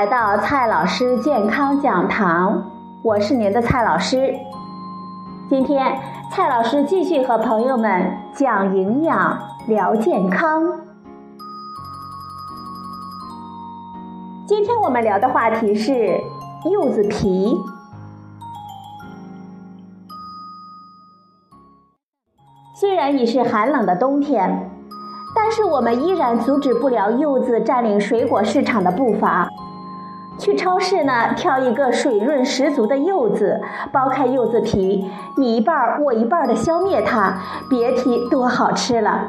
来到蔡老师健康讲堂，我是您的蔡老师。今天蔡老师继续和朋友们讲营养、聊健康。今天我们聊的话题是柚子皮。虽然已是寒冷的冬天。但是我们依然阻止不了柚子占领水果市场的步伐。去超市呢，挑一个水润十足的柚子，剥开柚子皮，你一半我一半的消灭它，别提多好吃了。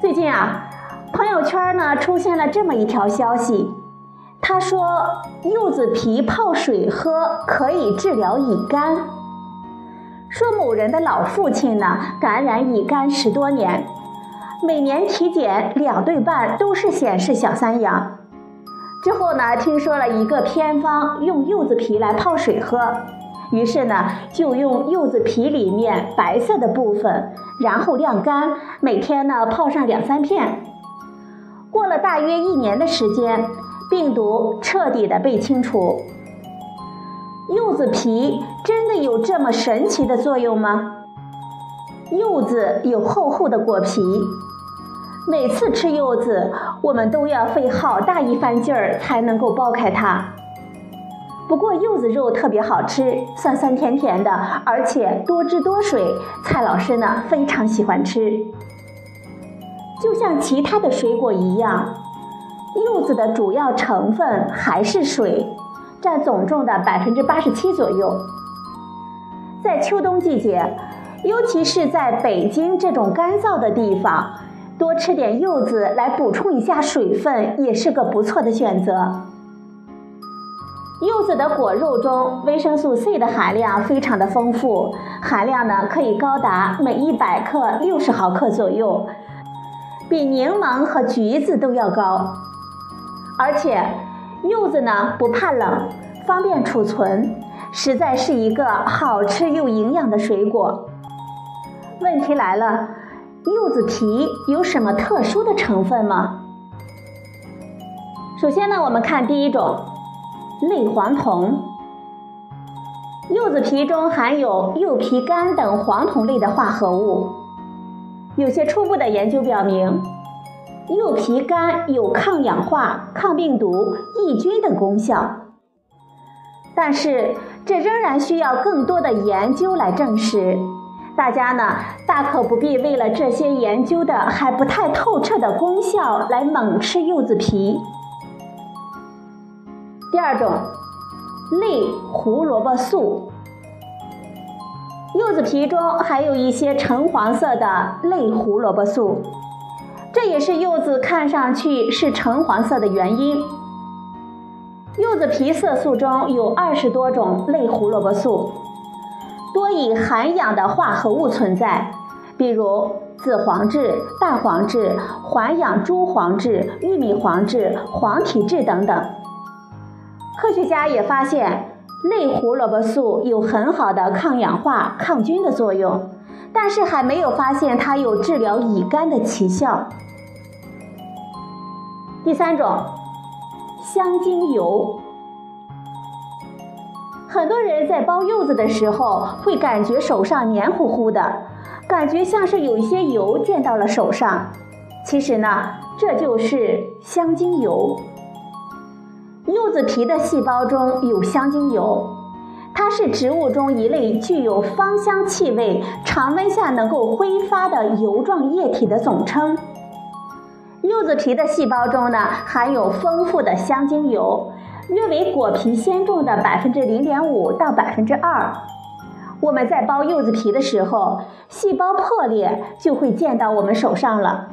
最近啊，朋友圈呢出现了这么一条消息，他说柚子皮泡水喝可以治疗乙肝。说某人的老父亲呢感染乙肝十多年。每年体检两对半都是显示小三阳，之后呢，听说了一个偏方，用柚子皮来泡水喝，于是呢，就用柚子皮里面白色的部分，然后晾干，每天呢泡上两三片。过了大约一年的时间，病毒彻底的被清除。柚子皮真的有这么神奇的作用吗？柚子有厚厚的果皮。每次吃柚子，我们都要费好大一番劲儿才能够剥开它。不过柚子肉特别好吃，酸酸甜甜的，而且多汁多水，蔡老师呢非常喜欢吃。就像其他的水果一样，柚子的主要成分还是水，占总重的百分之八十七左右。在秋冬季节，尤其是在北京这种干燥的地方。多吃点柚子来补充一下水分，也是个不错的选择。柚子的果肉中维生素 C 的含量非常的丰富，含量呢可以高达每一百克六十毫克左右，比柠檬和橘子都要高。而且柚子呢不怕冷，方便储存，实在是一个好吃又营养的水果。问题来了。柚子皮有什么特殊的成分吗？首先呢，我们看第一种，类黄酮。柚子皮中含有柚皮苷等黄酮类的化合物。有些初步的研究表明，柚皮苷有抗氧化、抗病毒、抑菌等功效。但是，这仍然需要更多的研究来证实。大家呢，大可不必为了这些研究的还不太透彻的功效来猛吃柚子皮。第二种，类胡萝卜素。柚子皮中还有一些橙黄色的类胡萝卜素，这也是柚子看上去是橙黄色的原因。柚子皮色素中有二十多种类胡萝卜素。多以含氧的化合物存在，比如紫黄质、大黄质、环氧猪黄质、玉米黄质、黄体质等等。科学家也发现，类胡萝卜素有很好的抗氧化、抗菌的作用，但是还没有发现它有治疗乙肝的奇效。第三种，香精油。很多人在剥柚子的时候会感觉手上黏糊糊的，感觉像是有一些油溅到了手上。其实呢，这就是香精油。柚子皮的细胞中有香精油，它是植物中一类具有芳香气味、常温下能够挥发的油状液体的总称。柚子皮的细胞中呢，含有丰富的香精油。约为果皮鲜重的百分之零点五到百分之二。我们在剥柚子皮的时候，细胞破裂就会溅到我们手上了。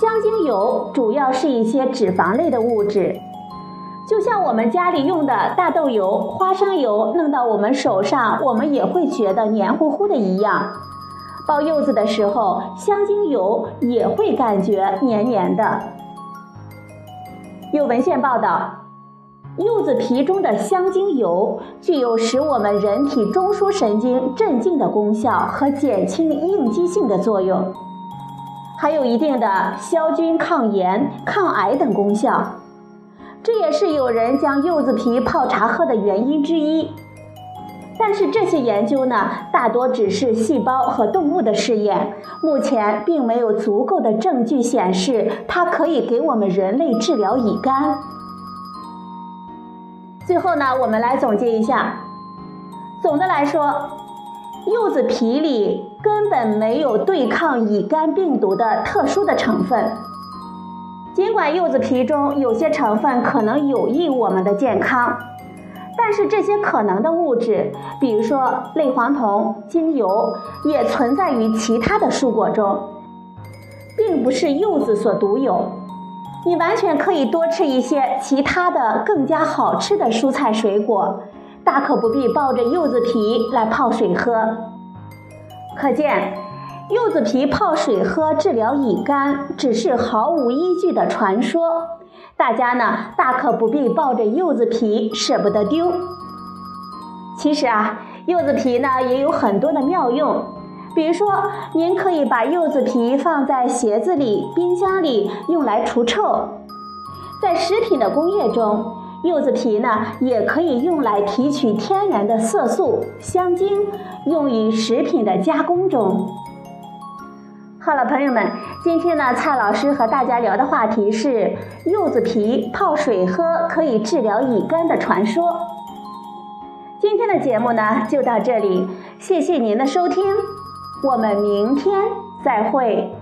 香精油主要是一些脂肪类的物质，就像我们家里用的大豆油、花生油，弄到我们手上，我们也会觉得黏糊糊的一样。剥柚子的时候，香精油也会感觉黏黏的。有文献报道，柚子皮中的香精油具有使我们人体中枢神经镇静的功效和减轻应激性的作用。还有一定的消菌、抗炎、抗癌等功效。这也是有人将柚子皮泡茶喝的原因之一。但是这些研究呢，大多只是细胞和动物的试验，目前并没有足够的证据显示它可以给我们人类治疗乙肝。最后呢，我们来总结一下。总的来说，柚子皮里根本没有对抗乙肝病毒的特殊的成分。尽管柚子皮中有些成分可能有益我们的健康。但是这些可能的物质，比如说类黄酮、精油，也存在于其他的蔬果中，并不是柚子所独有。你完全可以多吃一些其他的更加好吃的蔬菜水果，大可不必抱着柚子皮来泡水喝。可见，柚子皮泡水喝治疗乙肝只是毫无依据的传说。大家呢，大可不必抱着柚子皮舍不得丢。其实啊，柚子皮呢也有很多的妙用，比如说，您可以把柚子皮放在鞋子里、冰箱里，用来除臭。在食品的工业中，柚子皮呢也可以用来提取天然的色素、香精，用于食品的加工中。好了，朋友们，今天呢，蔡老师和大家聊的话题是柚子皮泡水喝可以治疗乙肝的传说。今天的节目呢就到这里，谢谢您的收听，我们明天再会。